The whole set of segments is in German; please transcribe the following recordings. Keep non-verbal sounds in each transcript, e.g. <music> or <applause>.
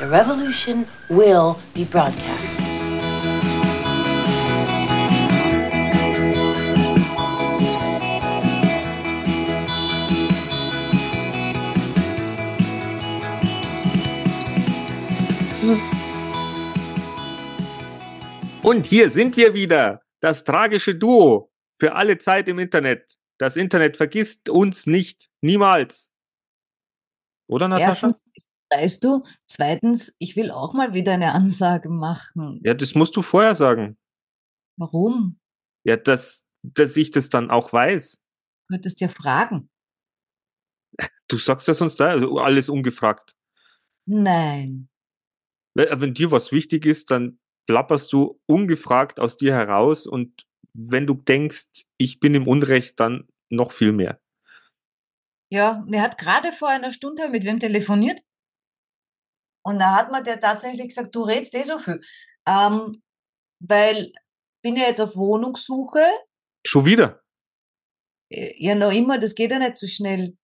The revolution will be broadcast. Und hier sind wir wieder, das tragische Duo für alle Zeit im Internet. Das Internet vergisst uns nicht, niemals. Oder Natascha? Erstens, weißt du, zweitens, ich will auch mal wieder eine <laughs> Ansage machen. Ja, das musst du vorher sagen. Warum? Ja, dass, dass ich das dann auch weiß. Du könntest ja fragen. Du sagst das sonst da, also alles ungefragt. Nein. Wenn wenn dir was wichtig ist, dann plapperst du ungefragt aus dir heraus und wenn du denkst, ich bin im Unrecht, dann noch viel mehr. Ja, mir hat gerade vor einer Stunde mit wem telefoniert und da hat mir der tatsächlich gesagt, du redst eh so viel. Ähm, weil bin ja jetzt auf Wohnungssuche. Schon wieder. Äh, Ja, noch immer, das geht ja nicht so schnell.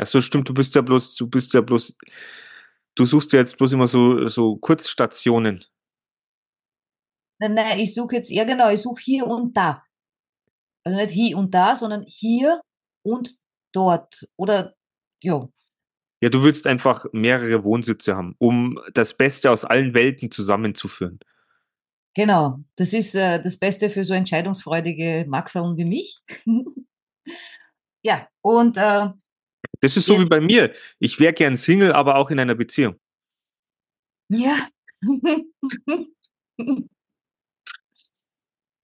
Ach so, stimmt, du bist ja bloß, du bist ja bloß, du suchst ja jetzt bloß immer so, so Kurzstationen. Nein, nein, ich suche jetzt, ja genau, ich suche hier und da. Also nicht hier und da, sondern hier und dort. Oder, ja, Ja, du willst einfach mehrere Wohnsitze haben, um das Beste aus allen Welten zusammenzuführen. genau. Das ist äh, das Beste für so entscheidungsfreudige Maxeln wie mich. <laughs> ja, und äh, Das ist so Ja. wie bei mir. Ich wäre gern Single, aber auch in einer Beziehung. ja. <laughs>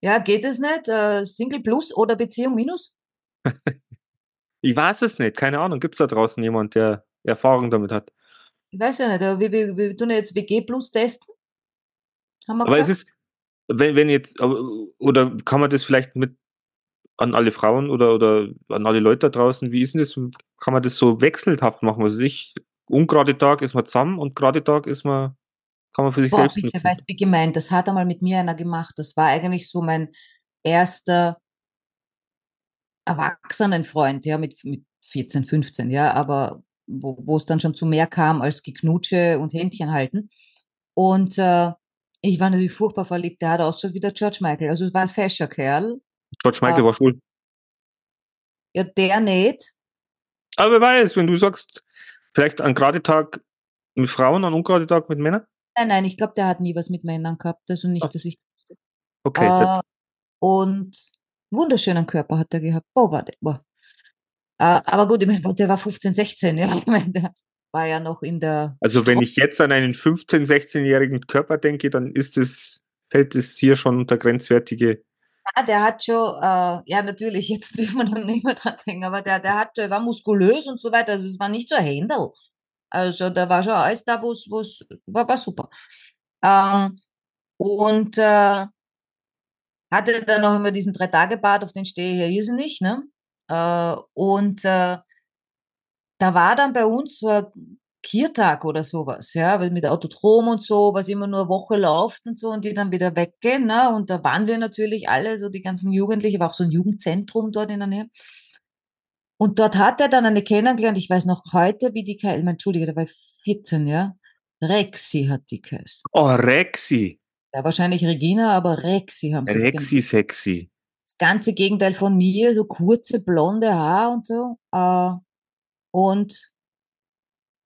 ja, geht es nicht? Äh, Single plus oder Beziehung minus? <laughs> Ich weiß es nicht, keine Ahnung. Gibt es da draußen jemand, der Erfahrung damit hat? Ich weiß ja nicht, äh, wir, wir, wir tun ja jetzt WG plus testen. Haben wir Aber es gesagt? ist, wenn, wenn jetzt, aber- oder kann man das vielleicht mit an alle Frauen oder, oder an alle Leute da draußen, wie ist denn das? Kann man das so wechselhaft machen? Was weiß ich, ungerade Tag ist man zusammen und gerade Tag ist man, kann man für sich Boah, selbst bitte, nutzen. weißt wie gemeint. Das hat einmal mit mir einer gemacht. Das war eigentlich so mein erster Erwachsenenfreund, ja, mit, mit 14, 15, ja, aber wo, wo es dann schon zu mehr kam als Geknutsche und Händchen halten. Und äh, ich war natürlich furchtbar verliebt. Der hat ausgeschaut wie der George Michael. Also es war ein fescher Kerl. George Michael Ah. war schwul. Ja, der nicht. Aber wer weiß, wenn du sagst, vielleicht an gerade Tag mit Frauen, an ungerade Tag mit Männern? Nein, nein, ich glaube, der hat nie was mit Männern gehabt. Also nicht, Ah. dass ich Okay, Äh, und wunderschönen Körper hat er gehabt. Oh, war der. Boah. Äh, aber gut, ich meine, der war 15, 16, ja. Ich meine, der war ja noch in der. also wenn ich jetzt an einen 15-, 16-jährigen Körper denke, dann ist es, fällt es hier schon unter grenzwertige. Ja, der hat schon, äh, ja, natürlich, jetzt <laughs> dürfen wir dann nicht mehr dran denken, aber der, der hat, der war muskulös und so weiter. Also es war nicht so ein Händel. Also da war schon alles da, wo es, war, war super. Ähm, und äh, hatte dann noch immer diesen Drei-Tage-Bad, auf den stehe ich ja irrsinnig, ne? Äh, und äh, da war dann bei uns so ein Kiertag oder sowas, ja, weil mit Autodrom und so, was immer nur eine Woche läuft und so und die dann wieder weggehen, ne? Und da waren wir natürlich alle, so die ganzen Jugendlichen, war auch so ein Jugendzentrum dort in der Nähe. Und dort hat er dann eine kennengelernt, ich weiß noch heute, wie die, geheißen- ich meine, Entschuldige, da war ich 14, ja. Rexi hat die geheißen. Oh, Rexy. Ja, wahrscheinlich Regina, aber Rexi haben sie es genannt sexy. Das ganze Gegenteil von mir, so kurze blonde Haar und so. Äh, und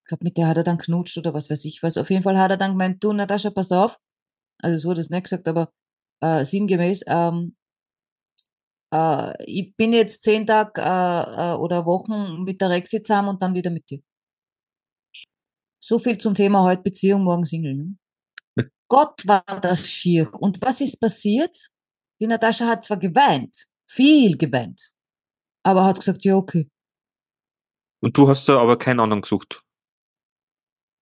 ich glaube, mit der hat er dann knutscht oder was weiß ich was. Auf jeden Fall hat er dann gemeint, du Natascha, pass auf. Also so hat er es nicht gesagt, aber äh, sinngemäß, ähm, äh, ich bin jetzt zehn Tage äh, äh, oder Wochen mit der Rexi zusammen und dann wieder mit dir. So viel zum Thema heute Beziehung, morgen Single. Ne? <laughs> Gott war das schier. Und was ist passiert? Die Natascha hat zwar geweint, viel geweint, aber hat gesagt, ja, okay. Und du hast da aber keinen anderen gesucht.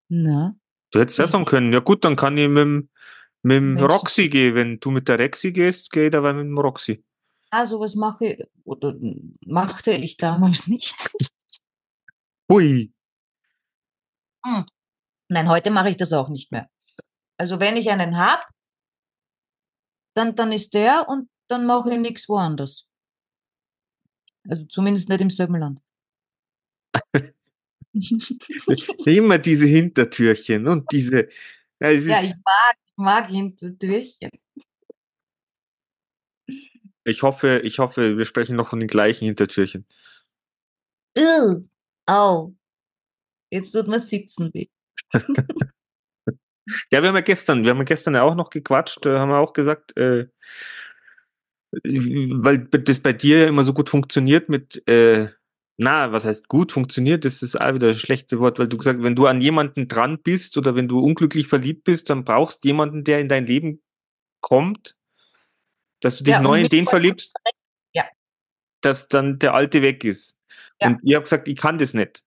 Na, Du hättest ja sagen können, ja gut, dann kann ich mit dem, mit dem. Roxy gehen. Wenn du mit der Rexy gehst, gehe ich dabei mit dem Roxy. ah, sowas mache ich, oder machte ich damals <laughs> nicht. Hui. Hm. Nein, heute mache ich das auch nicht mehr. Also wenn ich einen hab, dann, dann ist der und dann mache ich nichts woanders. Also zumindest nicht im selben Land. Immer diese Hintertürchen und diese. Ja, Ja, ich mag, ich mag Hintertürchen. ich hoffe, ich hoffe, wir sprechen noch von den gleichen Hintertürchen. Au. Jetzt tut mir sitzen weh. <laughs> Ja, wir haben ja gestern, wir haben ja gestern ja auch noch gequatscht, äh, haben wir auch gesagt, äh, weil das bei dir ja immer so gut funktioniert mit, äh, na, was heißt gut funktioniert, das ist auch wieder das schlechte Wort, weil du gesagt, wenn du an jemanden dran bist oder wenn du unglücklich verliebt bist, dann brauchst jemanden, der in dein Leben kommt, dass du dich Ja, neu in den verliebst, Ja. dass dann der alte weg ist. Ja. Und ihr habt gesagt, ich kann das nicht.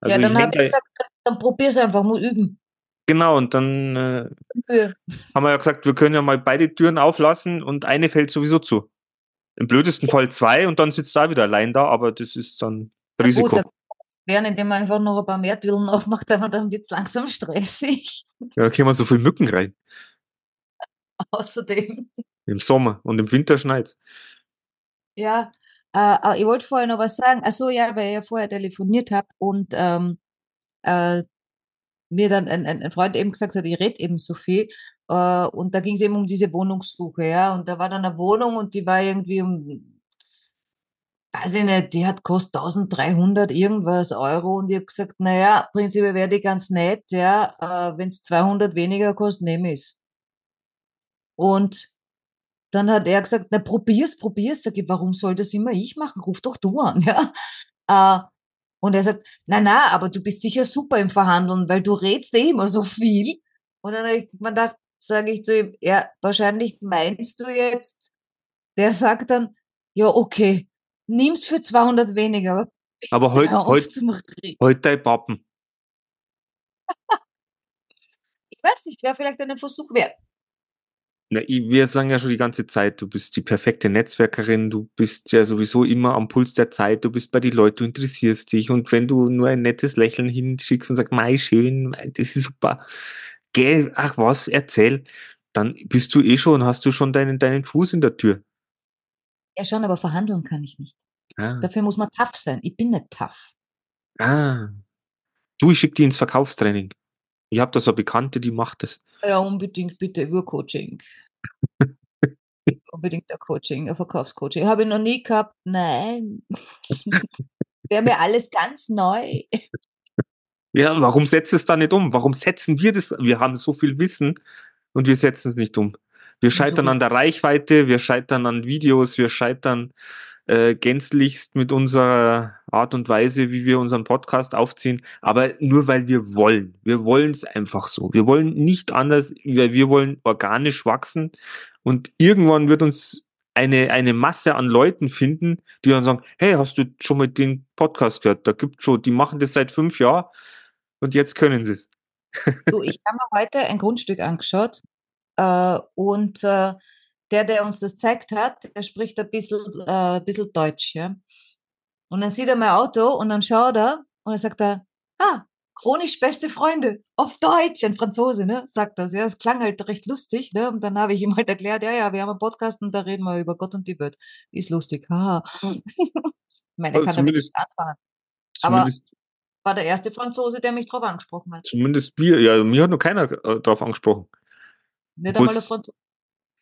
Also ja, dann habe ich gesagt, dann probier's einfach mal üben. Genau, und dann äh, haben wir ja gesagt, wir können ja mal beide Türen auflassen und eine fällt sowieso zu. Im blödesten Fall zwei und dann sitzt da wieder allein da, aber das ist dann Ja, Risiko. Gut, da werden, indem man einfach noch ein paar mehr Türen aufmacht, aber dann wird's langsam stressig. ja, da kommen so viele Mücken rein. <laughs> Außerdem. Im Sommer und im Winter schneit's. Ja, äh, äh, ich wollte vorher noch was sagen. Ach so, ja, weil ich ja vorher telefoniert habe und ähm, äh, mir dann ein, ein, ein Freund eben gesagt hat, ich rede eben so viel. Äh, und da ging es eben um diese Wohnungssuche, ja. Und da war dann eine Wohnung und die war irgendwie um, weiß ich nicht, die hat kostet 1300 irgendwas Euro. Und ich habe gesagt, naja, prinzipiell wäre die ganz nett, ja. Äh, Wenn es 200 weniger kostet, nehme ich's. Und dann hat er gesagt, na probier's, probier's. Sag ich, warum soll das immer ich machen? Ruf doch du an, <laughs> ja. Äh, und er sagt, na na, aber du bist sicher super im Verhandeln, weil du redst eh immer so viel. Und dann habe ich mir gedacht, sage ich zu ihm, ja, wahrscheinlich meinst du jetzt, der sagt dann, ja, okay, nimm's für 200 weniger, aber Aber heute hör auf heut, zum Reden. heut dein Pappen. <laughs> Ich weiß nicht, wäre vielleicht einen Versuch wert. Na, wir sagen ja schon die ganze Zeit, du bist die perfekte Netzwerkerin, du bist ja sowieso immer am Puls der Zeit, du bist bei den Leuten, du interessierst dich und wenn du nur ein nettes Lächeln hinschickst und sagst, mei, schön, mei, das ist super, gell, ach was, erzähl, dann bist du eh schon, hast du schon deinen, deinen Fuß in der Tür. Ja, schon, aber verhandeln kann ich nicht. Ah, Dafür muss man tough sein. Ich bin nicht tough. ah. Du, ich schick die ins Verkaufstraining. Ich habe da so eine Bekannte, die macht das. Ja, unbedingt bitte über Coaching. unbedingt ein Coaching, ein Verkaufscoaching. Habe ich noch nie gehabt. Nein. <laughs> Wäre mir alles ganz neu. Ja, warum setzt es da nicht um? Warum setzen wir das? Wir haben so viel Wissen und wir setzen es nicht um. Wir scheitern an der Reichweite, wir scheitern an Videos, wir scheitern äh, gänzlichst mit unserer Art und Weise, wie wir unseren Podcast aufziehen, aber nur weil wir wollen. Wir wollen es einfach so. Wir wollen nicht anders, wir, wir wollen organisch wachsen und irgendwann wird uns eine, eine Masse an Leuten finden, die dann sagen, hey, hast du schon mal den Podcast gehört? Da gibt schon, die machen das seit fünf Jahren und jetzt können sie es. Du, ich habe mir heute ein Grundstück angeschaut äh, und äh, der, der uns das zeigt hat, der spricht ein bisschen, äh, ein bisschen Deutsch, ja. Und dann sieht er mein Auto und dann schaut er und dann sagt er, ah, chronisch beste Freunde, auf Deutsch, ein Franzose, ne, sagt das, ja, es klang halt recht lustig, ne, und dann habe ich ihm halt erklärt, ja, ja, wir haben einen Podcast und da reden wir über Gott und die Welt, ist lustig, haha. ich <laughs> meine, er Also kann damit nichts anfangen. Aber- War der erste Franzose, der mich drauf angesprochen hat. zumindest wir, ja, mir hat noch keiner äh, drauf angesprochen. Nicht einmal ein Obwohl's- Franzose.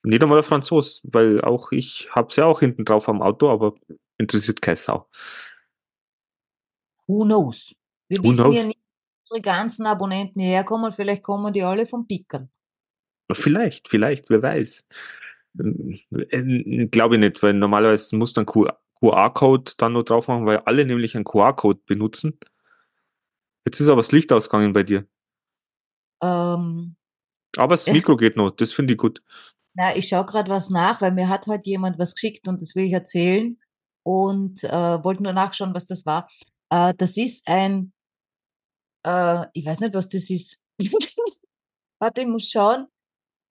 Nicht einmal der Franzos, weil auch ich hab's ja auch hinten drauf am Auto, aber interessiert keine Sau. Who knows? Wir Who wissen knows? ja nicht, wo unsere ganzen Abonnenten herkommen. Vielleicht kommen die alle vom Pickern. Vielleicht, vielleicht, wer weiß. Äh, Glaube ich nicht, weil normalerweise muss dann QR-Code dann noch drauf machen, weil alle nämlich einen QR-Code benutzen. Jetzt ist aber das Licht ausgegangen bei dir. Ähm, Aber das. Mikro geht noch, das finde ich gut. Na, ich schaue gerade was nach, weil mir hat heute jemand was geschickt und das will ich erzählen. Und äh, wollte nur nachschauen, was das war. Äh, das ist ein, äh, ich weiß nicht, was das ist. <laughs> Warte, ich muss schauen.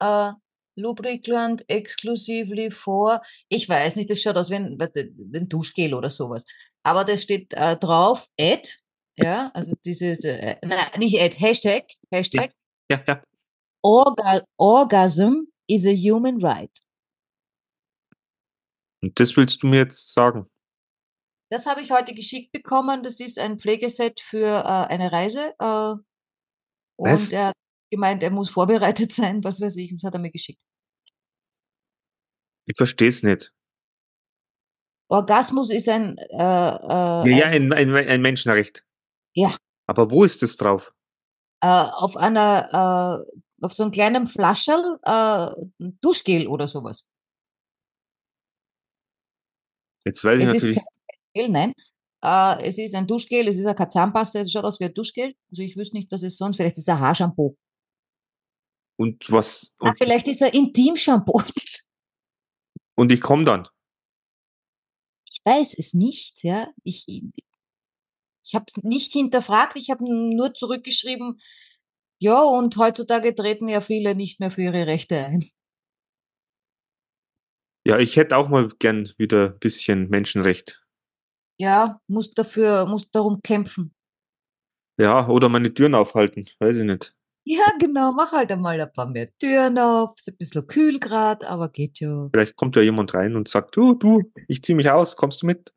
Äh, Lubricant exclusively for, ich weiß nicht, das schaut aus wie ein, ein Duschgel oder sowas. Aber da steht äh, drauf, Ad, ja, also dieses, äh, nein, nicht Ad, Hashtag, Hashtag, Ja, ja. Orga Orgasm is a human right. Und das willst du mir jetzt sagen. Das habe ich heute geschickt bekommen. Das ist ein Pflegeset für äh, eine Reise. Äh, Was? und er hat gemeint, er muss vorbereitet <laughs> sein, was weiß ich. Das hat er mir geschickt. Ich verstehe es nicht. Orgasmus ist ein, äh, äh, Ja, ja, ein, ein, ein, Menschenrecht. Ja. Aber wo ist das drauf? äh, auf einer, äh, auf so einem kleinen Flascherl äh, Duschgel oder sowas. Jetzt weiß ich Es ist natürlich. kein Gel, nein. Äh, es ist ein Duschgel, es ist ja keine Zahnpasta, es schaut aus wie ein Duschgel. Also ich wüsste nicht, was es sonst, vielleicht ist es ein Haarshampoo. Und was? Ah, Und, vielleicht ist es ein Intimshampoo. <laughs> und ich komme dann. Ich weiß es nicht, ja. Ich, ich habe es nicht hinterfragt, ich habe nur zurückgeschrieben, ja, und heutzutage treten ja viele nicht mehr für ihre Rechte ein. Ja, ich hätte auch mal gern wieder ein bisschen Menschenrecht. Ja, muss dafür, muss darum kämpfen. Ja, oder meine Türen aufhalten. Weiß ich nicht. Ja, genau, mach halt einmal ein paar mehr Türen auf, ist ein bisschen kühl grad, aber geht ja. Vielleicht kommt ja jemand rein und sagt, du, du, ich zieh mich aus, kommst du mit?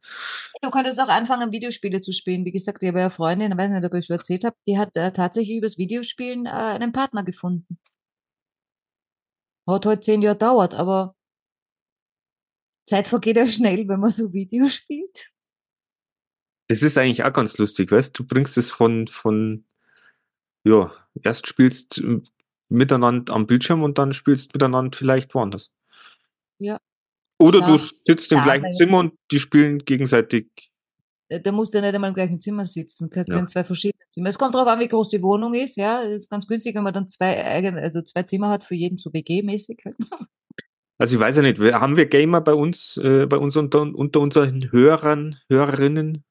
Du könntest auch anfangen, Videospiele zu spielen. Wie gesagt, ich habe ja eine Freundin, ich weiß nicht, ob ich schon erzählt habe, die hat äh, tatsächlich übers Videospielen äh, einen Partner gefunden. Hat halt zehn Jahre dauert, aber Zeit vergeht ja schnell, wenn man so Videos <laughs> spielt. Das ist eigentlich auch ganz lustig, weißt du? bringst es von, von, ja, erst spielst miteinander am Bildschirm und dann spielst miteinander vielleicht woanders. Ja. Oder Ja. du sitzt im gleichen Zimmer und die spielen gegenseitig. Da musst du ja nicht einmal im gleichen Zimmer sitzen. Kannst ja. Ja. in zwei verschiedenen Zimmer. Es kommt darauf an, wie groß die Wohnung ist, ja. Es ist ganz günstig, wenn man dann zwei eigene, also zwei Zimmer hat für jeden so WG-mäßig halt. Also ich weiß ja nicht, haben wir Gamer bei uns, äh, bei uns unter, unter unseren Hörern, Hörerinnen?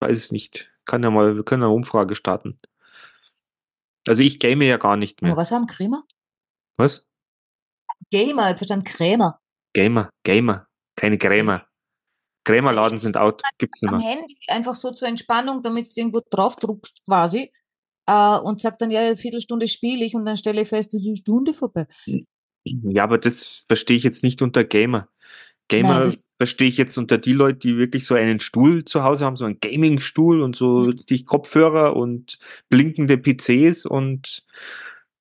Weiß es nicht. Kann ja mal, wir können eine Umfrage starten. Also ich game ja gar nicht Aber mehr. was haben Krämer? Was? Gamer, ich verstand Krämer. Gamer, Gamer, keine Krämer. Krämerladen sind out, gibt's nicht Am mehr. Handy einfach so zur Entspannung, damit du irgendwo draufdruckst quasi. Äh, und sagt dann, ja, eine Viertelstunde spiele ich und dann stelle ich fest, es ist eine Stunde vorbei. Ja, aber das verstehe ich jetzt nicht unter Gamer. Gamer verstehe ich jetzt unter die Leute, die wirklich so einen Stuhl zu Hause haben, so einen Gaming-Stuhl und so Mhm. richtig Kopfhörer und blinkende PCs und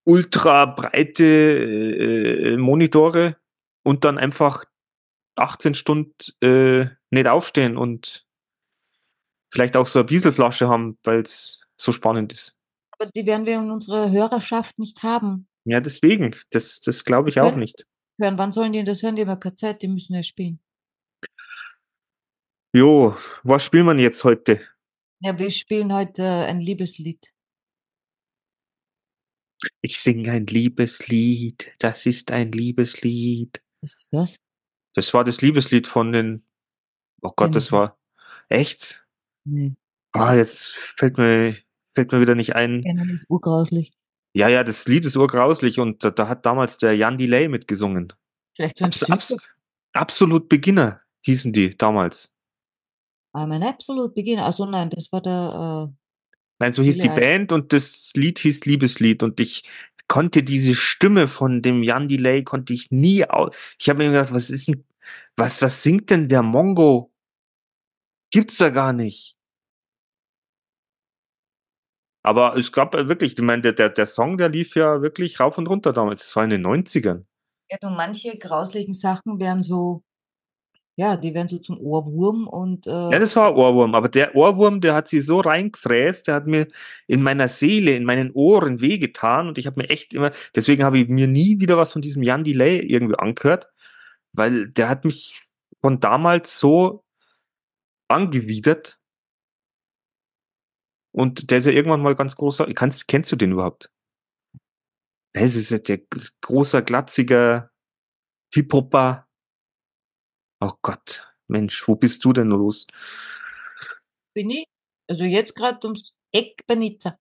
ultra breite äh, Monitore und dann einfach 18 Stunden äh, nicht aufstehen und vielleicht auch so eine Bieselflasche haben, weil es so spannend ist. Aber die werden wir in unserer Hörerschaft nicht haben. Ja, deswegen, das, das glaube ich auch nicht. Hören, wann sollen die das hören? Die haben ja keine Zeit, die müssen ja spielen. Jo, was spielt man jetzt heute? Ja, wir spielen heute äh, ein Liebeslied. Ich singe ein Liebeslied, das ist ein Liebeslied. Was ist das? Das war das Liebeslied von den. Oh Gott, das war. Echt? Nee, Ah, jetzt fällt mir, fällt mir wieder nicht ein. kennen ist urgrauslich. Ja, ja, das Lied ist urgrauslich und da, da hat damals der Jan Delay mitgesungen. Vielleicht so ein Abs, abs, absolut Beginner hießen die damals. I'm an absolute beginner. Also nein, das war der, Nein, so hieß die. Band und das Lied hieß Liebeslied und ich konnte diese Stimme von dem Jan Delay konnte ich nie aus. Ich habe mir gedacht, was ist denn, was, was singt denn der Mongo? Gibt's da gar nicht. Aber es gab äh, wirklich, ich meine, der, der, der Song, der lief ja wirklich rauf und runter damals. Das war in den 90ern. äh, ja, du, manche grauslichen Sachen werden so, ja, die werden so zum Ohrwurm und äh, Ja, das war Ohrwurm, aber der Ohrwurm, der hat sie so reingefräst, der hat mir in meiner Seele, in meinen Ohren wehgetan und ich habe mir echt immer, deswegen habe ich mir nie wieder was von diesem Jan Delay irgendwie angehört, weil der hat mich von damals so angewidert und der ist ja irgendwann mal ganz großer, kannst, kennst du den überhaupt? Es ist ja der großer, glatziger Hip-Hopper. Oh Gott, Mensch, wo bist du denn los? bin ich, also jetzt gerade ums Eck bei Nizza.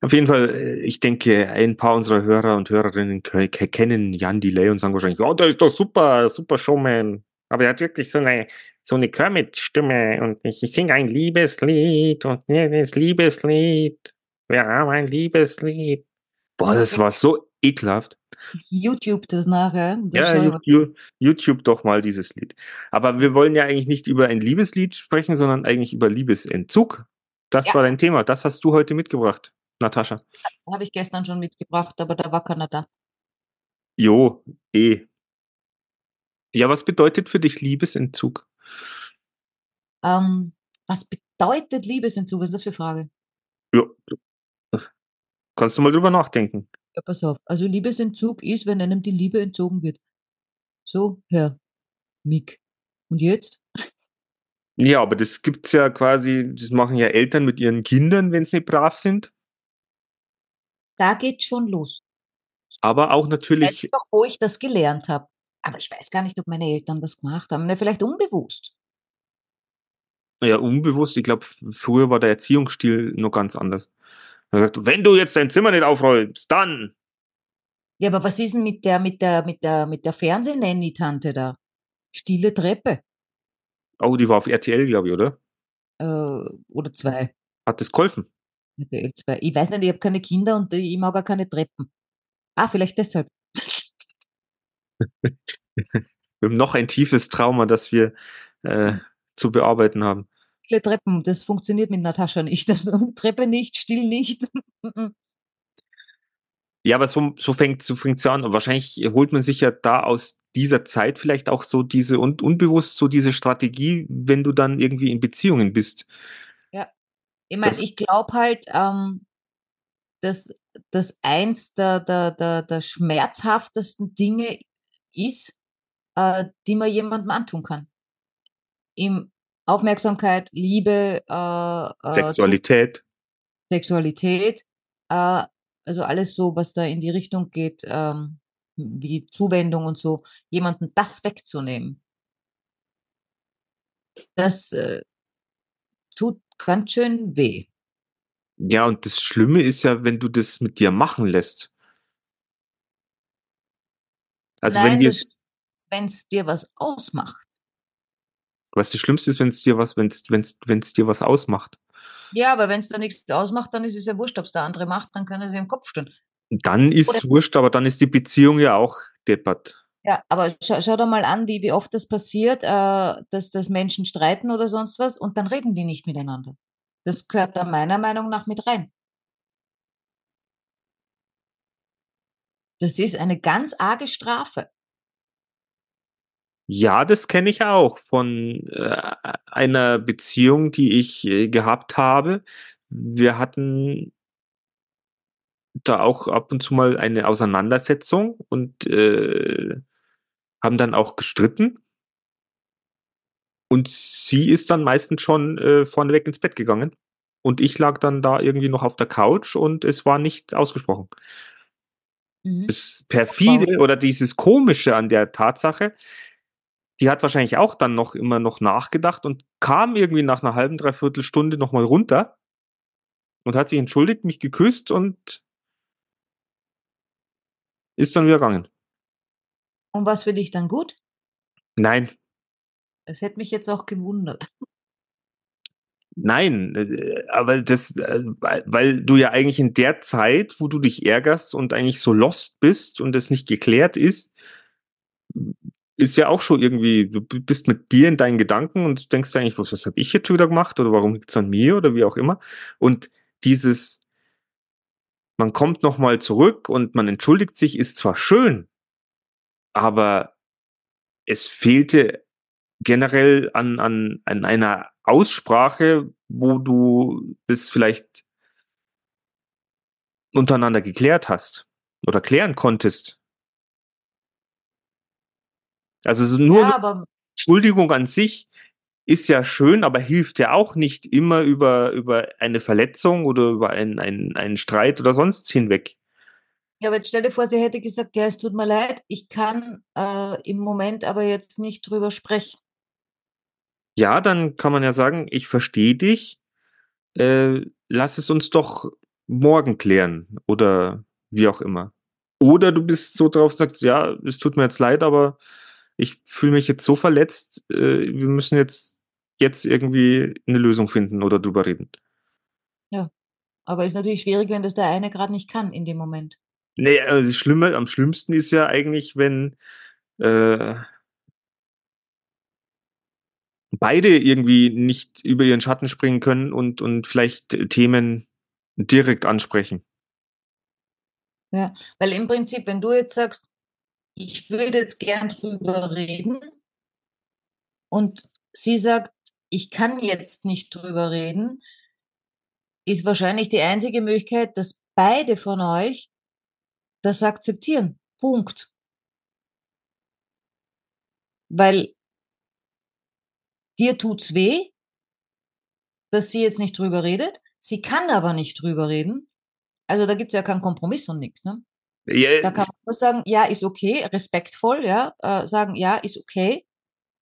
Auf jeden Fall, äh, ich denke, ein paar unserer Hörer und Hörerinnen ke- ke- kennen Jan Delay und sagen wahrscheinlich, oh, der ist doch super, super Showman. Aber er hat wirklich so eine, so eine Kermit-Stimme und ich, ich singe ein Liebeslied und jedes Liebeslied. Wir haben ein Liebeslied. Boah, das war so Ekelhaft. YouTube das nachher. Ja, schau ich you- mal. you- YouTube doch mal dieses Lied. Aber wir wollen ja eigentlich nicht über ein Liebeslied sprechen, sondern eigentlich über Liebesentzug. Das Ja. war dein Thema. Das hast du heute mitgebracht, Natascha. Habe ich gestern schon mitgebracht, aber da war keiner da. Jo, eh. Ja, was bedeutet für dich Liebesentzug? Ähm, was bedeutet Liebesentzug? Was ist das für eine Frage? Ja. Kannst du mal drüber nachdenken? Ja, pass auf. Also Liebesentzug ist, wenn einem die Liebe entzogen wird. So, Herr Mick. Und jetzt? Ja, aber das gibt's ja quasi, das machen ja Eltern mit ihren Kindern, wenn sie brav sind. Da geht schon los. Aber auch Ich weiß natürlich, nicht auch, wo ich das gelernt habe. Aber ich weiß gar nicht, ob meine Eltern das gemacht haben. Ne, vielleicht unbewusst. ja, unbewusst, ich glaube, früher war der Erziehungsstil noch ganz anders. Er sagt, wenn du jetzt dein Zimmer nicht aufräumst, dann. Ja, aber was ist denn mit der, mit der, mit der, mit der Fernsehnanny-Tante da? Stille Treppe. Oh, die war auf RTL, glaube ich, oder? Äh, oder zwei. Hat das geholfen? RTL 2. Ich weiß nicht, ich habe keine Kinder und ich mag auch keine Treppen. Ah, vielleicht deshalb. Wir haben noch ein tiefes Trauma, das wir äh, zu bearbeiten haben. Viele Treppen, das funktioniert mit Natascha nicht. <laughs> Also Treppe nicht, still nicht. Ja, aber so, so fängt so fängt's ja an. Und wahrscheinlich holt man sich ja da aus dieser Zeit vielleicht auch so diese und unbewusst so diese Strategie, wenn du dann irgendwie in Beziehungen bist. Ich meine, ich glaube halt, ähm, dass das eins der, der, der, der schmerzhaftesten Dinge ist, äh, die man jemandem antun kann. Im Aufmerksamkeit, Liebe, äh, äh, Sexualität. Sexualität, äh, also alles so, was da in die Richtung geht, ähm, wie Zuwendung und so, jemandem das wegzunehmen. Das äh, tut ganz schön weh. Ja, und das Schlimme ist ja, wenn du das mit dir machen lässt. Also wenn Nein, wenn es dir was ausmacht. was das Schlimmste ist, wenn es dir was, wenn es, wenn es, wenn es dir was ausmacht, Ja, aber wenn es da nichts ausmacht, dann ist es ja wurscht, ob es der andere macht, dann kann er sich im Kopf stehen. dann ist Oder- wurscht, aber dann ist die Beziehung ja auch deppert. Ja, aber schau, schau dir mal an, wie, wie oft das passiert, äh, dass, dass Menschen streiten oder sonst was und dann reden die nicht miteinander. Das gehört da meiner Meinung nach mit rein. Das ist eine ganz arge Strafe. Ja, das kenne ich auch von äh, einer Beziehung, die ich äh, gehabt habe. Wir hatten da auch ab und zu mal eine Auseinandersetzung und äh, haben dann auch gestritten. Und sie ist dann meistens schon äh, vorneweg ins Bett gegangen. Und ich lag dann da irgendwie noch auf der Couch und es war nicht ausgesprochen. Mhm. Das perfide oder dieses komische an der Tatsache, die hat wahrscheinlich auch dann noch immer noch nachgedacht und kam irgendwie nach einer halben, dreiviertel Stunde nochmal runter und hat sich entschuldigt, mich geküsst und ist dann wieder gegangen. Und was für dich dann gut? Nein, Das hätte mich jetzt auch gewundert. Nein, äh, aber das, äh, weil, du ja eigentlich in der Zeit, wo du dich ärgerst und eigentlich so lost bist und es nicht geklärt ist, ist ja auch schon irgendwie, du bist mit dir in deinen Gedanken und denkst eigentlich, was, was habe ich jetzt wieder gemacht oder warum liegt's an mir oder wie auch immer. Und dieses, man kommt nochmal zurück und man entschuldigt sich, ist zwar schön, aber es fehlte generell an, an, an einer Aussprache, wo du das vielleicht untereinander geklärt hast oder klären konntest. Also so nur ja, Entschuldigung an sich ist ja schön, aber hilft ja auch nicht immer über, über eine Verletzung oder über einen, einen, einen Streit oder sonst hinweg. Ja, aber jetzt stell dir vor, sie hätte gesagt, ja, es tut mir leid, ich kann äh, im Moment aber jetzt nicht drüber sprechen. Ja, dann kann man ja sagen, ich verstehe dich, äh, lass es uns doch morgen klären oder wie auch immer. Oder du bist so drauf und sagst, ja, es tut mir jetzt leid, aber ich fühle mich jetzt so verletzt, äh, wir müssen jetzt, jetzt irgendwie eine Lösung finden oder drüber reden. Aber ist natürlich schwierig, wenn das der eine gerade nicht kann in dem Moment. Nee, also das Schlimme, am schlimmsten ist ja eigentlich, wenn äh, beide irgendwie nicht über ihren Schatten springen können und, und vielleicht Themen direkt ansprechen. Ja, weil im Prinzip, wenn du jetzt sagst, ich würde jetzt gern drüber reden und sie sagt, ich kann jetzt nicht drüber reden, ist wahrscheinlich die einzige Möglichkeit, dass beide von euch das akzeptieren. Punkt. Weil dir tut's weh, dass sie jetzt nicht drüber redet. Sie kann aber nicht drüber reden. Also da gibt's ja keinen Kompromiss und nichts. Ne? Ja, Da kann man nur sagen, ja, ist okay, respektvoll, ja, äh, sagen, ja, ist okay.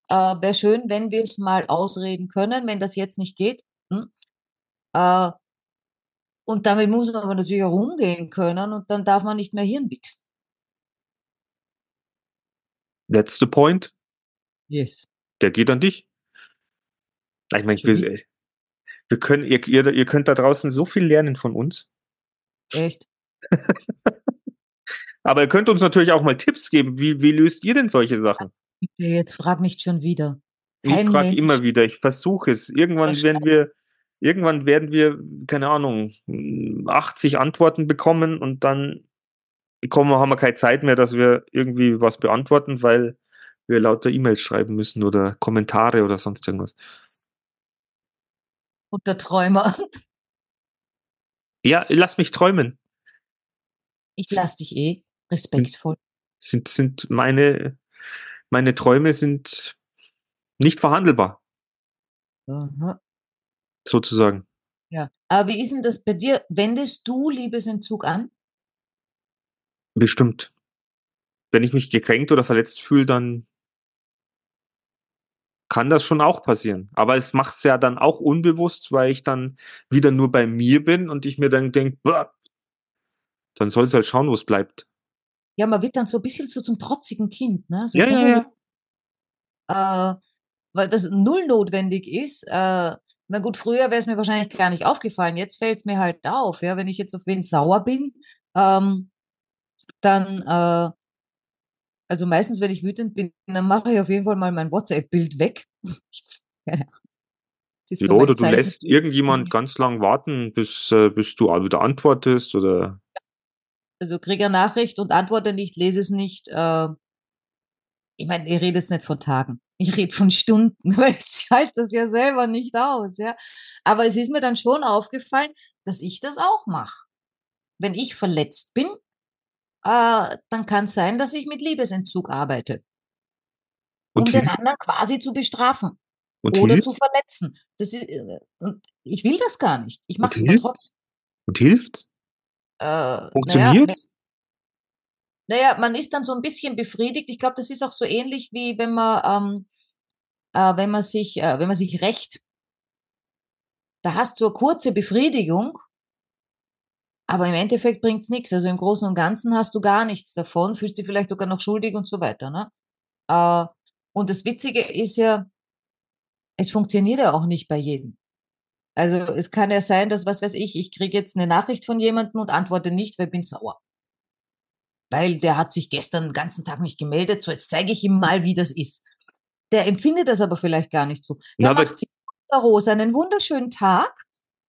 Äh, Wäre schön, wenn wir es mal ausreden können, wenn das jetzt nicht geht. Hm? Äh, und damit muss man aber natürlich auch umgehen können und dann darf man nicht mehr Hirnwichsen. that's the point. Yes. Der geht an dich. Ich meine, wir, wir können, ihr, ihr, ihr könnt da draußen so viel lernen von uns. Echt? <laughs> Aber ihr könnt uns natürlich auch mal Tipps geben. Wie, wie löst ihr denn solche Sachen? Bitte, jetzt frag nicht schon wieder. Ich Kein frage Mensch immer wieder, ich versuche es. Irgendwann werden wir, irgendwann werden wir, keine Ahnung, 80 Antworten bekommen und dann kommen, haben wir keine Zeit mehr, dass wir irgendwie was beantworten, weil wir lauter E-Mails schreiben müssen oder Kommentare oder sonst irgendwas. Der Träumer. <laughs> Ja, lass mich träumen. Ich lass dich eh respektvoll. Sind, sind meine, meine Träume sind nicht verhandelbar, Aha. sozusagen. Ja. Aber wie ist denn das bei dir? Wendest du Liebesentzug an? Bestimmt. Wenn ich mich gekränkt oder verletzt fühle, dann kann das schon auch passieren. Aber es macht es ja dann auch unbewusst, weil ich dann wieder nur bei mir bin und ich mir dann denke, dann soll es halt schauen, wo es bleibt. Ja, man wird dann so ein bisschen so zum trotzigen Kind, ne? So, Ja, ja, ja. Äh, weil das null notwendig ist. Äh, na gut, früher wäre es mir wahrscheinlich gar nicht aufgefallen. Jetzt fällt es mir halt auf, ja, wenn ich jetzt auf wen sauer bin, ähm, dann, äh, also meistens, wenn ich wütend bin, dann mache ich auf jeden Fall mal mein WhatsApp-Bild weg. <laughs> Ja, so mein oder du Zeichen. lässt irgendjemand ganz lang warten, bis, äh, bis du wieder antwortest oder Also kriege eine Nachricht und antworte nicht, lese es nicht. Äh, ich meine, ich rede jetzt nicht von Tagen. Ich rede von Stunden, <laughs> weil ich halte das ja selber nicht aus, ja. Aber es ist mir dann schon aufgefallen, dass ich das auch mache. Wenn ich verletzt bin, äh, dann kann es sein, dass ich mit Liebesentzug arbeite, um und, den hilft, anderen quasi zu bestrafen und oder hilft zu verletzen. Das ist, äh, ich will das gar nicht. Ich mache es trotzdem. und hilft. Äh, naja, Funktioniert? Naja, man ist dann so ein bisschen befriedigt. Ich glaube, das ist auch so ähnlich wie wenn man, ähm, äh, wenn man sich, äh, wenn man sich rächt. Da hast du eine kurze Befriedigung, aber im Endeffekt bringt's nichts. Also im Großen und Ganzen hast du gar nichts davon, fühlst dich vielleicht sogar noch schuldig und so weiter. Ne? Äh, und das Witzige ist ja, es funktioniert ja auch nicht bei jedem. Also es kann ja sein, dass, was weiß ich, ich kriege jetzt eine Nachricht von jemandem und antworte nicht, weil ich bin sauer weil der hat sich gestern den ganzen Tag nicht gemeldet, so jetzt zeige ich ihm mal, wie das ist. Der empfindet das aber vielleicht gar nicht so. Der Na, macht sich Rose einen wunderschönen Tag,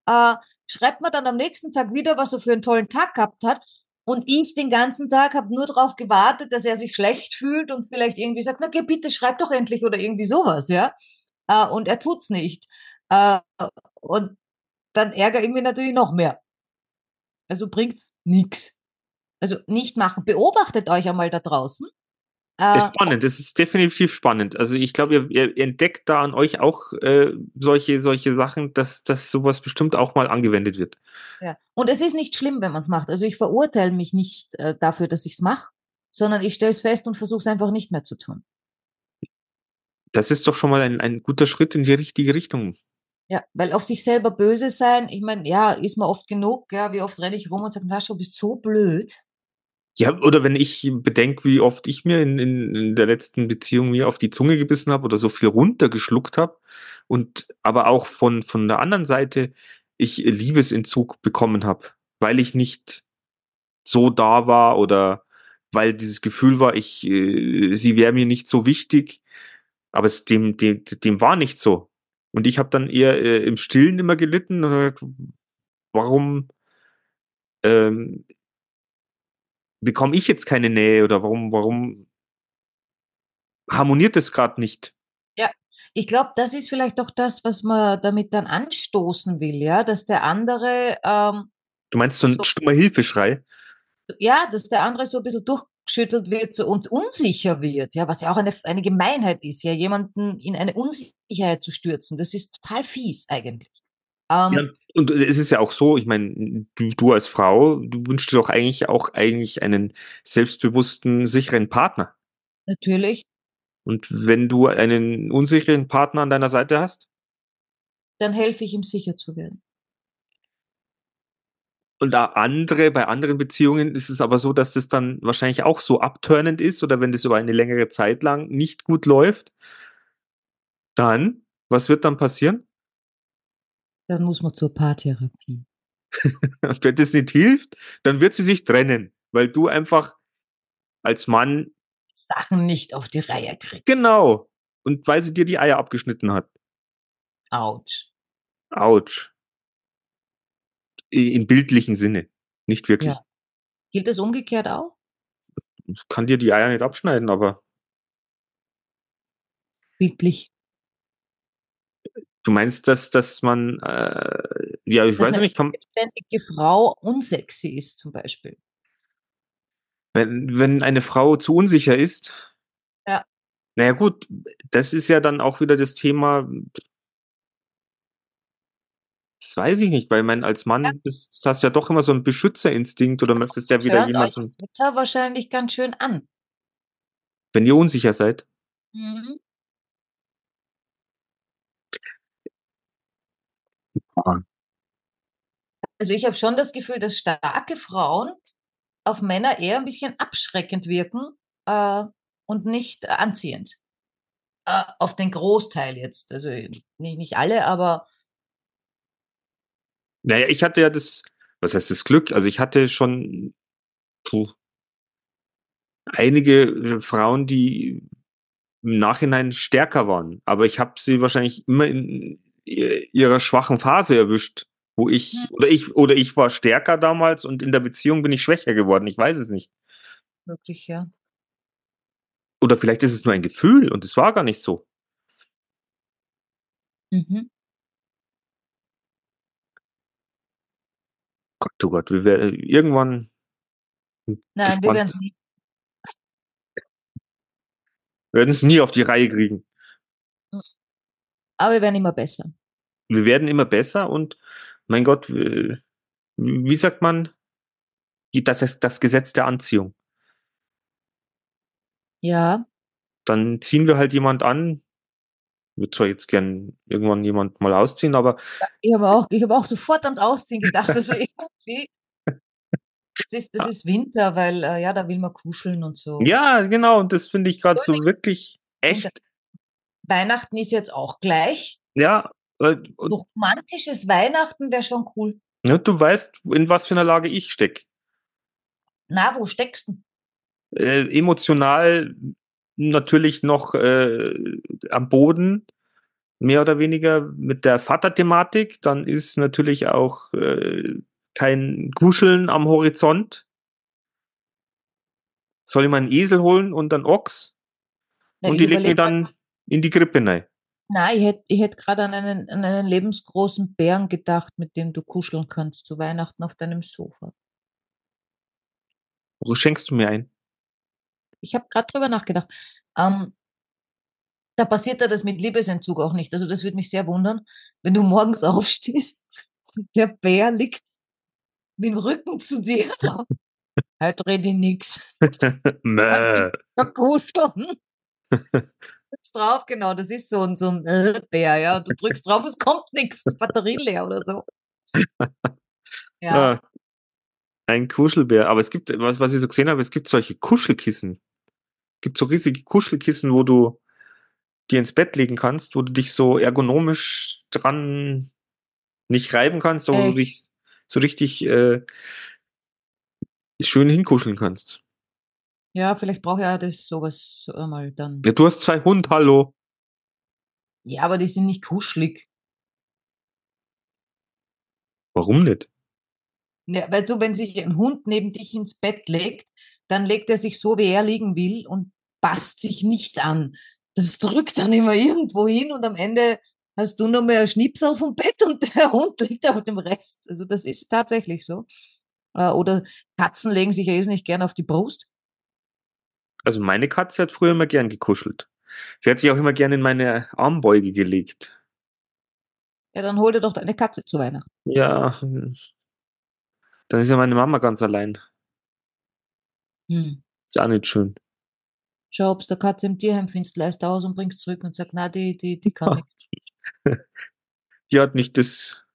äh, schreibt mir dann am nächsten Tag wieder, was er für einen tollen Tag gehabt hat. Und ich den ganzen Tag habe nur darauf gewartet, dass er sich schlecht fühlt und vielleicht irgendwie sagt, na geh bitte, schreib doch endlich oder irgendwie sowas, ja. Äh, und er tut's nicht. Äh, und dann ärgere ich mich natürlich noch mehr. Also bringt's nix. Also nicht machen. Beobachtet euch einmal da draußen. Äh, Ist spannend, das ist definitiv spannend. Also ich glaube, ihr, ihr entdeckt da an euch auch äh, solche, solche Sachen, dass, dass sowas bestimmt auch mal angewendet wird. ja. Und es ist nicht schlimm, wenn man es macht. Also ich verurteile mich nicht äh, dafür, dass ich es mache, sondern ich stelle es fest und versuche es einfach nicht mehr zu tun. Das ist doch schon mal ein, ein guter Schritt in die richtige Richtung. Ja, weil auf sich selber böse sein, ich meine, ja, ist man oft genug, ja, wie oft renne ich rum und sage, Nascha, du bist so blöd. Ja, oder wenn ich bedenke, wie oft ich mir in, in, in der letzten Beziehung mir auf die Zunge gebissen habe oder so viel runtergeschluckt habe und aber auch von, von der anderen Seite ich Liebesentzug bekommen habe, weil ich nicht so da war oder weil dieses Gefühl war, ich, äh, sie wäre mir nicht so wichtig. Aber es, dem, dem, dem war nicht so. Und ich habe dann eher äh, im Stillen immer gelitten. Und, warum ähm, bekomme ich jetzt keine Nähe oder warum, warum harmoniert es gerade nicht? Ja, ich glaube, das ist vielleicht auch das, was man damit dann anstoßen will, ja, dass der andere. Ähm, du meinst so ein so, stummer Hilfeschrei? Ja, dass der andere so ein bisschen durchgeschüttelt wird so, und unsicher wird, ja, was ja auch eine, eine Gemeinheit ist, ja, jemanden in eine Unsicherheit zu stürzen. Das ist total fies eigentlich. Ähm, ja, und es ist ja auch so, ich meine, du, du als Frau, du wünschst dir doch eigentlich auch eigentlich einen selbstbewussten, sicheren Partner. Natürlich. Und wenn du einen unsicheren Partner an deiner Seite hast? Dann helfe ich ihm sicher zu werden. Und da andere, bei anderen Beziehungen ist es aber so, dass das dann wahrscheinlich auch so abturnend ist oder wenn das über eine längere Zeit lang nicht gut läuft, dann, was wird dann passieren? Dann muss man zur Paartherapie. <laughs> Wenn das nicht hilft, dann wird sie sich trennen, weil du einfach als Mann Sachen nicht auf die Reihe kriegst. Genau. Und weil sie dir die Eier abgeschnitten hat. Autsch. Autsch. Im bildlichen Sinne. Nicht wirklich. Ja. Gilt das umgekehrt auch? Ich kann dir die Eier nicht abschneiden, aber. Bildlich. Du meinst, dass, dass man, äh, ja, ich dass weiß nicht, kann. Eine Frau unsexy ist, zum Beispiel. Wenn, wenn eine Frau zu unsicher ist. Ja. Naja, gut, das ist ja dann auch wieder das Thema. Das weiß ich nicht, weil man als Mann ja. bist, hast ja doch immer so einen Beschützerinstinkt oder möchtest ja wieder jemanden. Das wahrscheinlich ganz schön an. Wenn ihr unsicher seid. Mhm. Also ich habe schon das Gefühl, dass starke Frauen auf Männer eher ein bisschen abschreckend wirken äh, und nicht anziehend. Äh, auf den Großteil jetzt. Also nicht, nicht alle, aber. Naja, ich hatte ja das, was heißt das Glück? Also ich hatte schon puh, einige äh, Frauen, die im Nachhinein stärker waren, aber ich habe sie wahrscheinlich immer in ihrer schwachen Phase erwischt wo ich ja. oder ich oder ich war stärker damals und in der Beziehung bin ich schwächer geworden. Ich weiß es nicht. Wirklich, ja. Oder vielleicht ist es nur ein Gefühl und es war gar nicht so. Mhm. Gott, oh Gott, wir werden irgendwann. Nein, gespannt. wir werden es nie. Wir werden es nie auf die Reihe kriegen. Aber wir werden immer besser. Wir werden immer besser und mein Gott, wie sagt man? Das ist das Gesetz der Anziehung. Ja. Dann ziehen wir halt jemand an. Ich würde zwar jetzt gern irgendwann jemand mal ausziehen, aber. Ich habe auch, ich auch sofort ans Ausziehen gedacht. das ist, das ist Winter, weil äh, ja, da will man kuscheln und so. Ja, genau. Und das finde ich gerade so wirklich echt. Weihnachten ist jetzt auch gleich. Ja, äh, romantisches Weihnachten wäre schon cool. Ja, du weißt, in was für einer Lage ich stecke. Na, wo steckst du? Äh, emotional natürlich noch äh, am Boden, mehr oder weniger mit der Vaterthematik. Dann ist natürlich auch äh, kein Kuscheln am Horizont. Soll ich mal einen Esel holen und einen Ochs? Na, und die legt mir dann in die Krippe rein. Nein, ich hätte ich hätt gerade an einen, an einen lebensgroßen Bären gedacht, mit dem du kuscheln kannst zu Weihnachten auf deinem Sofa. Wo schenkst du mir ein? Ich habe gerade drüber nachgedacht. Ähm, da passiert ja das mit Liebesentzug auch nicht. Also das würde mich sehr wundern, wenn du morgens <laughs> aufstehst und der Bär liegt mit dem Rücken zu dir. <laughs> Heute rede ich nichts. <laughs> Mäh. Kuscheln drückst drauf, genau, das ist so ein, so ein Bär, ja. Du drückst drauf, es kommt nichts, <laughs> Batterie leer oder so. <laughs> Ja. ja. Ein Kuschelbär. Aber es gibt, was, was ich so gesehen habe, es gibt solche Kuschelkissen. Es gibt so riesige Kuschelkissen, wo du dir ins Bett legen kannst, wo du dich so ergonomisch dran nicht reiben kannst, sondern wo du dich so richtig äh, schön hinkuscheln kannst. Ja, vielleicht brauche ich ja das sowas einmal dann. Ja, du hast zwei Hund, hallo. Ja, aber die sind nicht kuschelig. Warum nicht? Ja, weil du, wenn sich ein Hund neben dich ins Bett legt, dann legt er sich so, wie er liegen will und passt sich nicht an. Das drückt dann immer irgendwo hin und am Ende hast du nur mehr einen Schnips auf dem Bett und der <laughs> Hund liegt auf dem Rest. Also das ist tatsächlich so. Äh, Oder Katzen legen sich ja eh nicht gern auf die Brust. Also meine Katze hat früher immer gern gekuschelt. Sie hat sich auch immer gern in meine Armbeuge gelegt. Ja, dann hol dir doch deine Katze zu Weihnachten. Ja, dann ist ja meine Mama ganz allein. Hm. Ist auch nicht schön. Schau, ob's der Katze im Tierheim findest, leist aus und bringst zurück und sag, na, die, die, die kann <laughs> nichts. Die hat nicht das,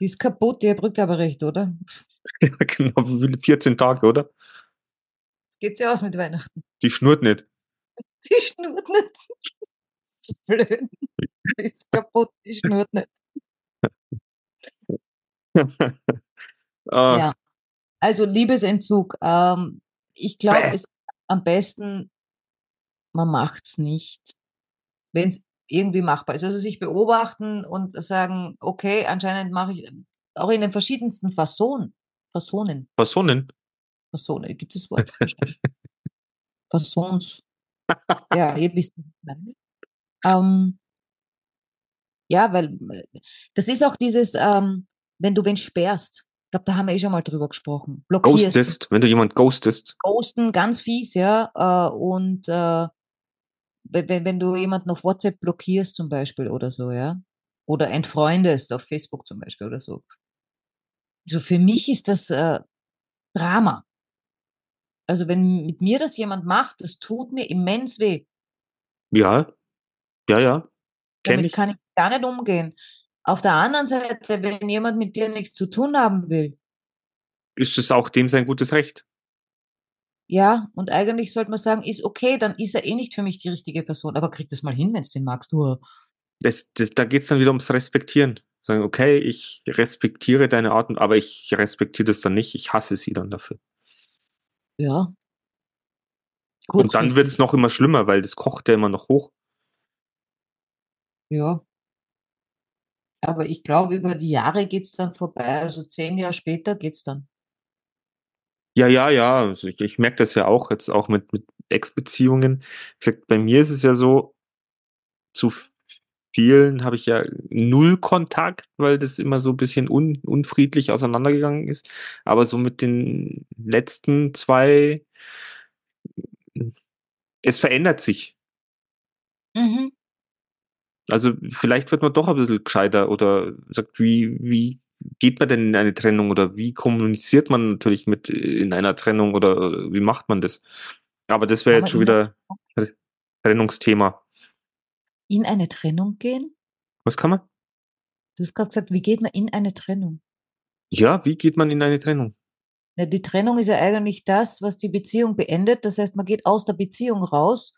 Die ist kaputt, die hat Rückgaberecht, oder? <laughs> ja, genau, wie viele? 14 Tage, oder? Geht's ja aus mit Weihnachten. Die schnurrt nicht. <laughs> Die schnurrt nicht. Das ist zu blöd. Die ist kaputt, die schnurrt nicht. <laughs> ah, Ja. Also Liebesentzug. Ähm, ich glaube, es am besten, man macht's nicht, wenn es irgendwie machbar ist. Also sich beobachten und sagen, okay, anscheinend mache ich auch in den verschiedensten Fassonen. Fassonen. Personen. Fassonen, gibt es das Wort? Fassons. Ja, <laughs> ihr wisst. Ähm, ja, weil äh, das ist auch dieses, ähm, wenn du wen sperrst. Ich glaube, da haben wir eh schon mal drüber gesprochen. Blockierst. Ghostest, wenn du jemand ghostest. Ghosten, ganz fies, ja. Äh, und äh, wenn, wenn- wenn du jemanden auf WhatsApp blockierst zum Beispiel oder so, ja. Oder entfreundest auf Facebook zum Beispiel oder so. Also für mich ist das äh, Drama. Also wenn mit mir das jemand macht, das tut mir immens weh. Ja, ja, ja. Kenn Damit ich. kann ich gar nicht umgehen. Auf der anderen Seite, wenn jemand mit dir nichts zu tun haben will, Ist es auch dem sein gutes Recht? ja, und eigentlich sollte man sagen, ist okay, dann ist er eh nicht für mich die richtige Person, aber krieg das mal hin, wenn du den magst. Uh. Das, das, da geht's dann wieder ums Respektieren. Sagen, okay, ich respektiere deine Art, aber ich respektiere das dann nicht. Ich hasse sie dann dafür. Ja. Und dann wird's Kurzfristig, noch immer schlimmer, weil das kocht ja immer noch hoch. Ja. Aber ich glaube, über die Jahre geht's dann vorbei. Also zehn Jahre später geht's dann. Ja, ja, ja. Also ich, ich merke das ja auch jetzt auch mit, mit Ex-Beziehungen. Bei mir ist es ja so, zu vielen habe ich ja null Kontakt, weil das immer so ein bisschen un, unfriedlich auseinandergegangen ist. Aber so mit den letzten zwei, es verändert sich. Mhm. Also vielleicht wird man doch ein bisschen gescheiter oder sagt, wie, wie geht man denn in eine Trennung oder wie kommuniziert man natürlich mit in einer Trennung oder äh, wie macht man das? Aber das wäre jetzt schon wieder Trennungsthema. In eine Trennung gehen? Was kann man? Du hast gerade gesagt, wie geht man in eine Trennung? Ja, wie geht man in eine Trennung? Na, die Trennung ist ja eigentlich das, was die Beziehung beendet. Das heißt, man geht aus der Beziehung raus.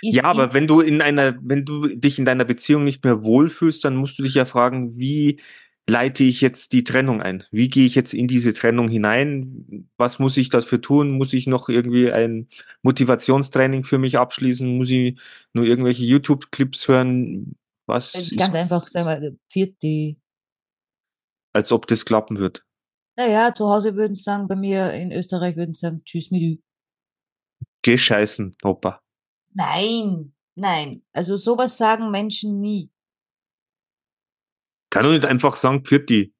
Ja, aber wenn du in einer, wenn du dich in deiner Beziehung nicht mehr wohlfühlst, dann musst du dich ja fragen, wie leite ich jetzt die Trennung ein? Wie gehe ich jetzt in diese Trennung hinein? Was muss ich dafür tun? Muss ich noch irgendwie ein Motivationstraining für mich abschließen? Muss ich nur irgendwelche YouTube-Clips hören? Was ist, ganz einfach, sagen wir, vierte. als ob das klappen wird? Naja, zu Hause würden sie sagen, bei mir in Österreich würden sie sagen, tschüss mit Ü. Geh scheißen, Opa. Nein, nein. Also sowas sagen Menschen nie. Kann doch nicht einfach sagen, Pfirti.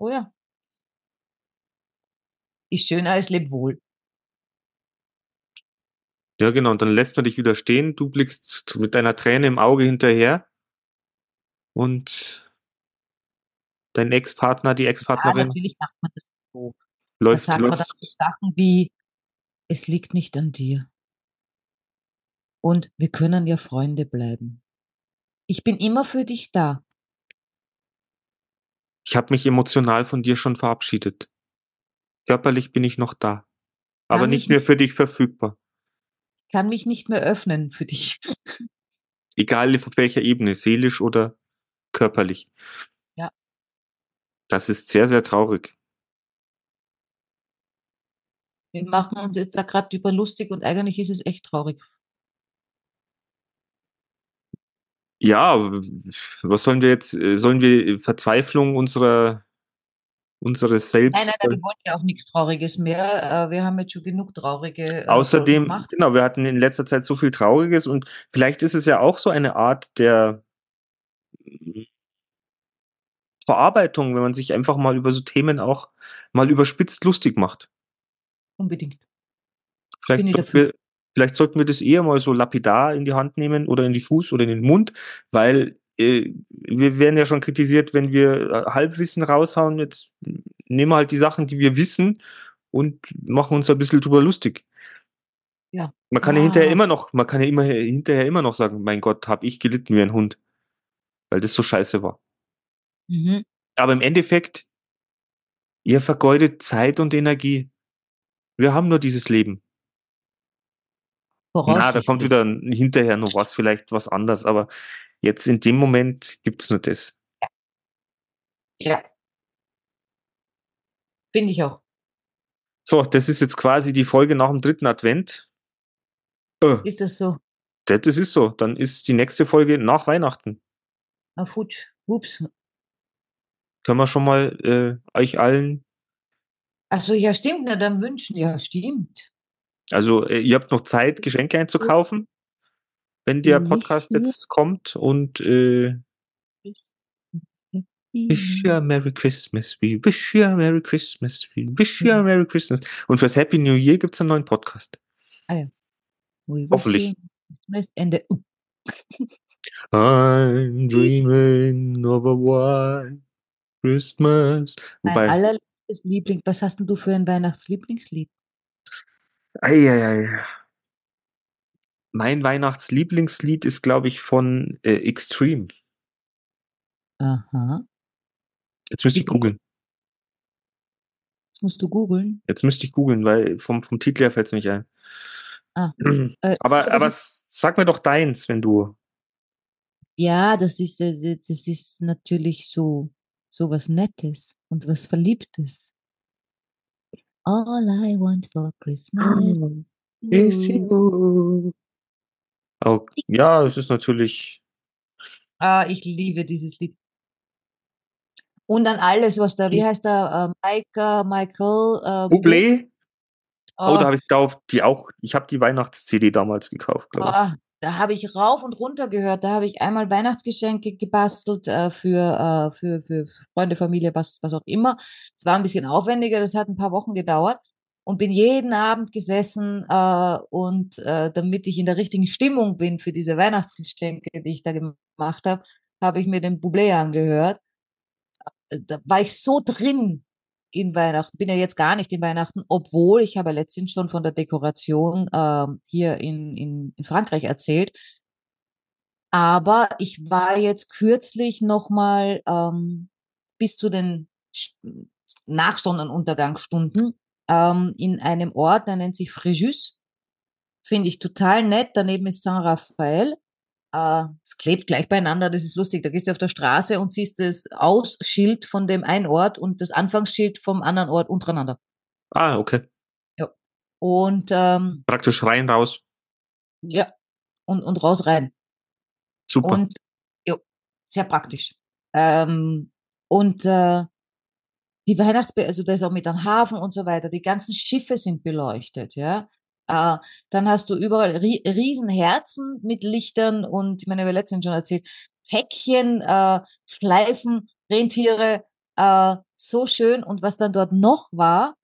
Oh ja. Ist schöner als leb wohl. Ja, genau. Und dann lässt man dich wieder stehen. Du blickst mit deiner Träne im Auge hinterher. Und dein Ex-Partner, die Ja, Ex-Partnerin natürlich macht man das so. Da läuft, sagt man dann läuft. so Sachen wie, es liegt nicht an dir. Und wir können ja Freunde bleiben. Ich bin immer für dich da. Ich habe mich emotional von dir schon verabschiedet. Körperlich bin ich noch da. Aber nicht mehr nicht, für dich verfügbar. kann mich nicht mehr öffnen für dich. Egal auf welcher Ebene, seelisch oder körperlich. Ja. Das ist sehr, sehr traurig. Wir machen uns jetzt da gerade über lustig und eigentlich ist es echt traurig. Ja, was sollen wir jetzt, äh, sollen wir Verzweiflung unserer, unseres Selbst. Nein, nein, nein, wir wollen ja auch nichts Trauriges mehr. Äh, Wir haben jetzt schon genug traurige äh, Außerdem, gemacht. genau, wir hatten in letzter Zeit so viel Trauriges und vielleicht ist es ja auch so eine Art der Verarbeitung, wenn man sich einfach mal über so Themen auch mal überspitzt lustig macht. Unbedingt. Vielleicht wir, vielleicht sollten wir das eher mal so lapidar in die Hand nehmen oder in die Fuß oder in den Mund, weil äh, wir werden ja schon kritisiert, wenn wir äh, Halbwissen raushauen. Jetzt nehmen wir halt die Sachen, die wir wissen und machen uns ein bisschen drüber lustig. Ja. Man kann ja hinterher Ah. immer noch, man kann ja immer hinterher immer noch sagen, mein Gott, hab ich gelitten wie ein Hund, weil das so scheiße war. Mhm. Aber im Endeffekt, ihr vergeudet Zeit und Energie. Wir haben nur dieses Leben. Na, da kommt wieder hinterher noch was, vielleicht was anderes, aber jetzt in dem Moment gibt's nur das. Ja. Finde ich auch. So, das ist jetzt quasi die Folge nach dem dritten Advent. Äh, Ist das so? das das ist so. Dann ist die nächste Folge nach Weihnachten. Ah, futsch. Ups. Können wir schon mal äh, euch allen, Ach so, ja, stimmt. Na, dann wünschen. Ja, stimmt. Also äh, ihr habt noch Zeit, Geschenke einzukaufen, wenn der Podcast jetzt kommt und äh, Wish you a Mhm. <laughs> Merry Christmas, we wish you a Merry Christmas, we wish you a Merry Christmas. Und fürs Happy New Year gibt's einen neuen Podcast. We wish Hoffentlich. Uh, I'm <laughs> dreaming of a white Christmas. mein allerliebstes Liebling. Was hast denn du für ein Weihnachtslieblingslied? Ei, ei, ei. mein Weihnachtslieblingslied ist, glaube ich, von äh, Extreme. Aha. Jetzt müsste ich googeln. Das musst du googeln. Jetzt müsste ich googeln, weil vom, vom Titel her fällt es nicht ein. Ah. <clears throat> Äh, aber sag aber mal, s- sag mir doch deins, wenn du. Ja, das ist, äh, das ist natürlich so, so was Nettes und was Verliebtes. All I want for Christmas Is is you. Oh, ja, es ist natürlich. Ah, ich liebe dieses Lied. Und dann alles, was da, wie heißt der, äh, Mike, äh, Michael, äh, Bublé? Oh, da Oh, habe ich glaube, die auch. Ich habe die Weihnachts-CD damals gekauft, glaube ich. ah, da habe ich rauf und runter gehört. Da habe ich einmal Weihnachtsgeschenke gebastelt äh, für, äh, für, für Freunde, Familie, was, was auch immer. Es war ein bisschen aufwendiger, das hat ein paar Wochen gedauert. Und bin jeden Abend gesessen äh, und äh, damit ich in der richtigen Stimmung bin für diese Weihnachtsgeschenke, die ich da gemacht habe, habe ich mir den Bublé angehört. Äh, Da war ich so drin in Weihnachten. Bin ja jetzt gar nicht in Weihnachten, obwohl ich habe letztens schon von der Dekoration ähm, hier in, in, in Frankreich erzählt. Aber ich war jetzt kürzlich nochmal ähm, bis zu den Nachsonnenuntergangsstunden ähm, in einem Ort, der nennt sich Fréjus. Finde ich total nett. Daneben ist Saint-Raphael. Äh, es klebt gleich beieinander, das ist lustig. Da gehst du auf der Straße und siehst das Ausschild von dem einen Ort und das Anfangsschild vom anderen Ort untereinander. Ah, okay. Und ähm, Praktisch rein raus. ja, und, und raus rein. Super. Und jo, sehr praktisch. Ähm, und äh, die Weihnachtsbe also da ist auch mit einem Hafen und so weiter, die ganzen Schiffe sind beleuchtet, ja. Äh, dann hast du überall ri riesen Herzen mit Lichtern und, ich meine, wir letztens schon erzählt, Päckchen, äh, Schleifen, Rentiere, äh, so schön. Und was dann dort noch war,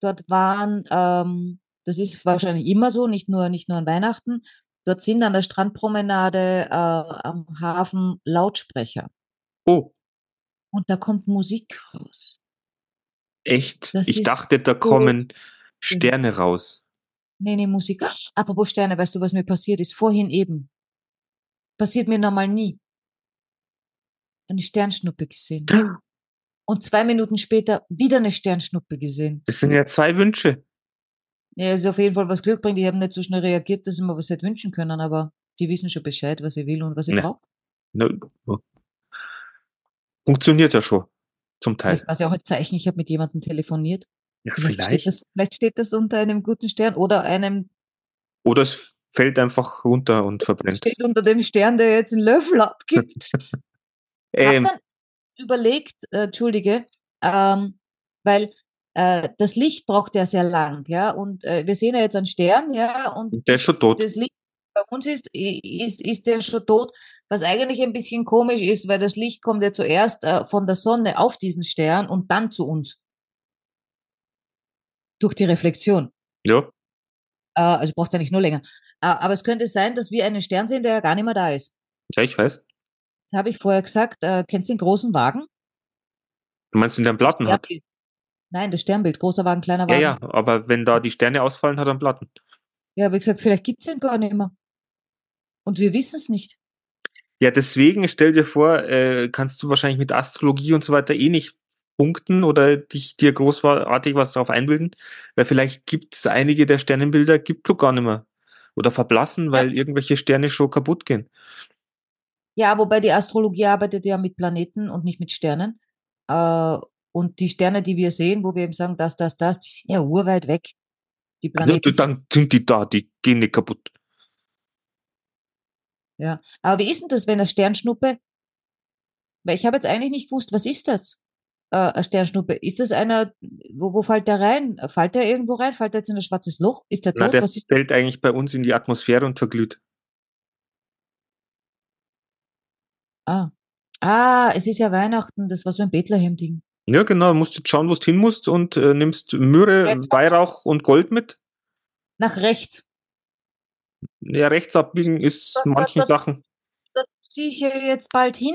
dort waren, ähm, das ist wahrscheinlich immer so, nicht nur, nicht nur an Weihnachten, dort sind an der Strandpromenade äh, am Hafen Lautsprecher. oh, Und da kommt Musik raus. echt? Das ich dachte, da so kommen Sterne raus. Nee, nee, Musik. Apropos Sterne, weißt du, was mir passiert ist? Vorhin eben. Passiert mir normal nie. Eine Sternschnuppe gesehen. <gasps> Und zwei Minuten später wieder eine Sternschnuppe gesehen. Das sind ja zwei Wünsche. Ja, ist auf jeden Fall was Glück bringt. Die haben nicht so schnell reagiert, dass sie mir was hätte wünschen können, aber die wissen schon Bescheid, was ich will und was ich Ja. brauche. Ne, Funktioniert ja schon. Zum Teil. War es ja auch ein Zeichen, ich habe mit jemandem telefoniert. Ja, Vielleicht steht, vielleicht. das, vielleicht steht das unter einem guten Stern oder einem Oder es fällt einfach runter und verbrennt. steht unter dem Stern, der jetzt einen Löffel abgibt. <laughs> Ähm, hab dann überlegt, äh, Entschuldige, ähm, weil äh, das Licht braucht ja sehr lang, ja, und äh, wir sehen ja jetzt einen Stern, ja, und Der ist schon das- tot. Das Licht bei uns ist, ist, ist der schon tot, was eigentlich ein bisschen komisch ist, weil das Licht kommt ja zuerst äh, von der Sonne auf diesen Stern und dann zu uns. Durch die Reflexion. ja, Äh, also braucht es ja nicht nur länger. Äh, aber es könnte sein, dass wir einen Stern sehen, der ja gar nicht mehr da ist. ja, ich weiß. Das habe ich vorher gesagt. Äh, kennst du den großen Wagen? Du meinst, wenn der einen Platten hat? Nein, das Sternbild. Großer Wagen, kleiner Ja, Wagen. ja, aber wenn da die Sterne ausfallen, hat er einen Platten. Ja, wie gesagt, vielleicht gibt's ihn gar nicht mehr. Und wir wissen es nicht. Ja, deswegen stell dir vor, äh, kannst du wahrscheinlich mit Astrologie und so weiter eh nicht punkten oder dich dir großartig was darauf einbilden, weil vielleicht gibt es einige der Sternenbilder, gibt du gar nicht mehr. Oder verblassen, weil irgendwelche Sterne schon kaputt gehen. Ja, wobei die Astrologie arbeitet ja mit Planeten und nicht mit Sternen. Äh, und die Sterne, die wir sehen, wo wir eben sagen, das, das, das, die sind ja urweit weg. Die Ja, Planeten. sind- dann sind die da, die gehen nicht kaputt. Ja. Aber wie ist denn das, wenn eine Sternschnuppe, weil ich habe jetzt eigentlich nicht gewusst, was ist das? Äh, eine Sternschnuppe. Ist das einer, wo, wo fällt der rein? Fällt der irgendwo rein? Fällt der jetzt in ein schwarzes Loch? Ist der Na, tot? der was ist, fällt eigentlich bei uns in die Atmosphäre und verglüht. ah. ah, es ist ja Weihnachten, das war so ein Bethlehem-Ding. Ja, genau, musst jetzt schauen, wo du hin musst und äh, nimmst Myrrhe, Weihrauch und Gold mit. Nach rechts. Ja, rechts abbiegen ist Da- da- manchen da- Sachen. Da ziehe ich jetzt bald hin.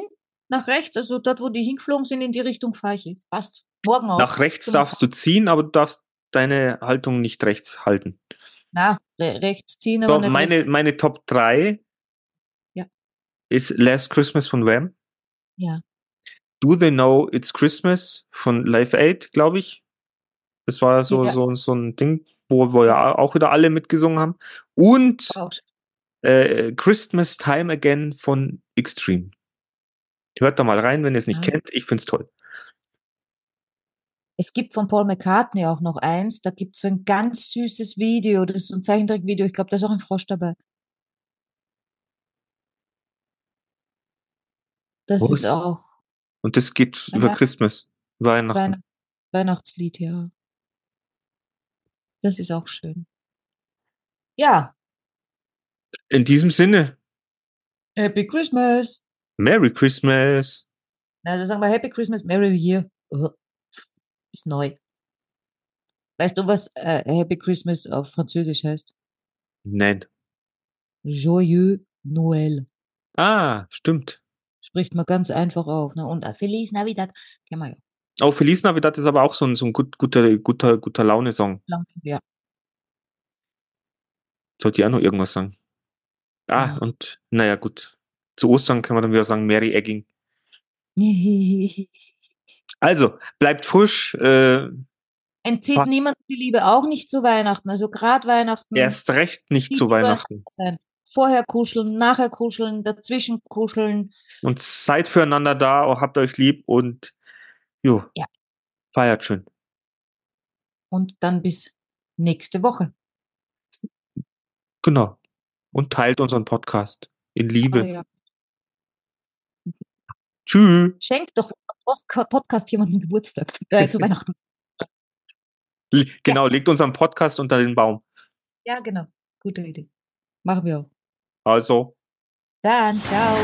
Nach rechts, also dort, wo die hingeflogen sind, in die Richtung fahre ich. Passt. Morgen auch. Nach rechts wir darfst du ziehen, aber du darfst deine Haltung nicht rechts halten. Na, re rechts ziehen, So, aber nicht meine, rechts. meine Top 3 Ja. ist Last Christmas von Wham. Ja. Do They Know It's Christmas von Live Aid, glaube ich. Das war so, Ja. so, so ein Ding, wo, wo ja auch wieder alle mitgesungen haben. Und äh, Christmas Time Again von Extreme. Hört da mal rein, wenn ihr es nicht Ja. kennt. Ich find's toll. Es gibt von Paul McCartney auch noch eins, da gibt es so ein ganz süßes Video, das ist so ein Zeichentrickvideo, ich glaube, da ist auch ein Frosch dabei. Das Was? ist auch Und das geht über Weihnachten. Christmas, Weihnachten. Weihn Weihnachtslied, ja. Das ist auch schön. Ja, In diesem Sinne, Happy Christmas. Merry Christmas. Also sagen wir Happy Christmas, Merry Year. Uh, Ist neu. Weißt du, was äh, Happy Christmas auf Französisch heißt? Nein. Joyeux Noël. Ah, stimmt. Spricht man ganz einfach auf. Ne? Und äh, Feliz Navidad. Kennen wir ja. Oh, Feliz Navidad ist aber auch so ein, so ein gut, guter, guter, guter Laune-Song. Ja. Sollte ich auch noch irgendwas sagen. Ah, Ja. und naja, gut. Zu Ostern kann man dann wieder sagen, Merry Egging. <laughs> Also, bleibt frisch. Äh, Entzieht niemand die Liebe, auch nicht zu Weihnachten. Also gerade Weihnachten. erst recht nicht zu Weihnachten. Sein. Vorher kuscheln, nachher kuscheln, dazwischen kuscheln. Und seid füreinander da, auch habt euch lieb und jo, Ja. feiert schön. Und dann bis nächste Woche. Genau. Und teilt unseren Podcast in Liebe. Ah, ja. Tschüss. Schenkt doch Podcast jemandem Geburtstag, äh, zu <laughs> Weihnachten. Genau, legt unseren Podcast unter den Baum. Ja, genau. Gute Idee. Machen wir auch. Also. Dann, ciao.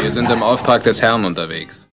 Wir sind im Auftrag des Herrn unterwegs.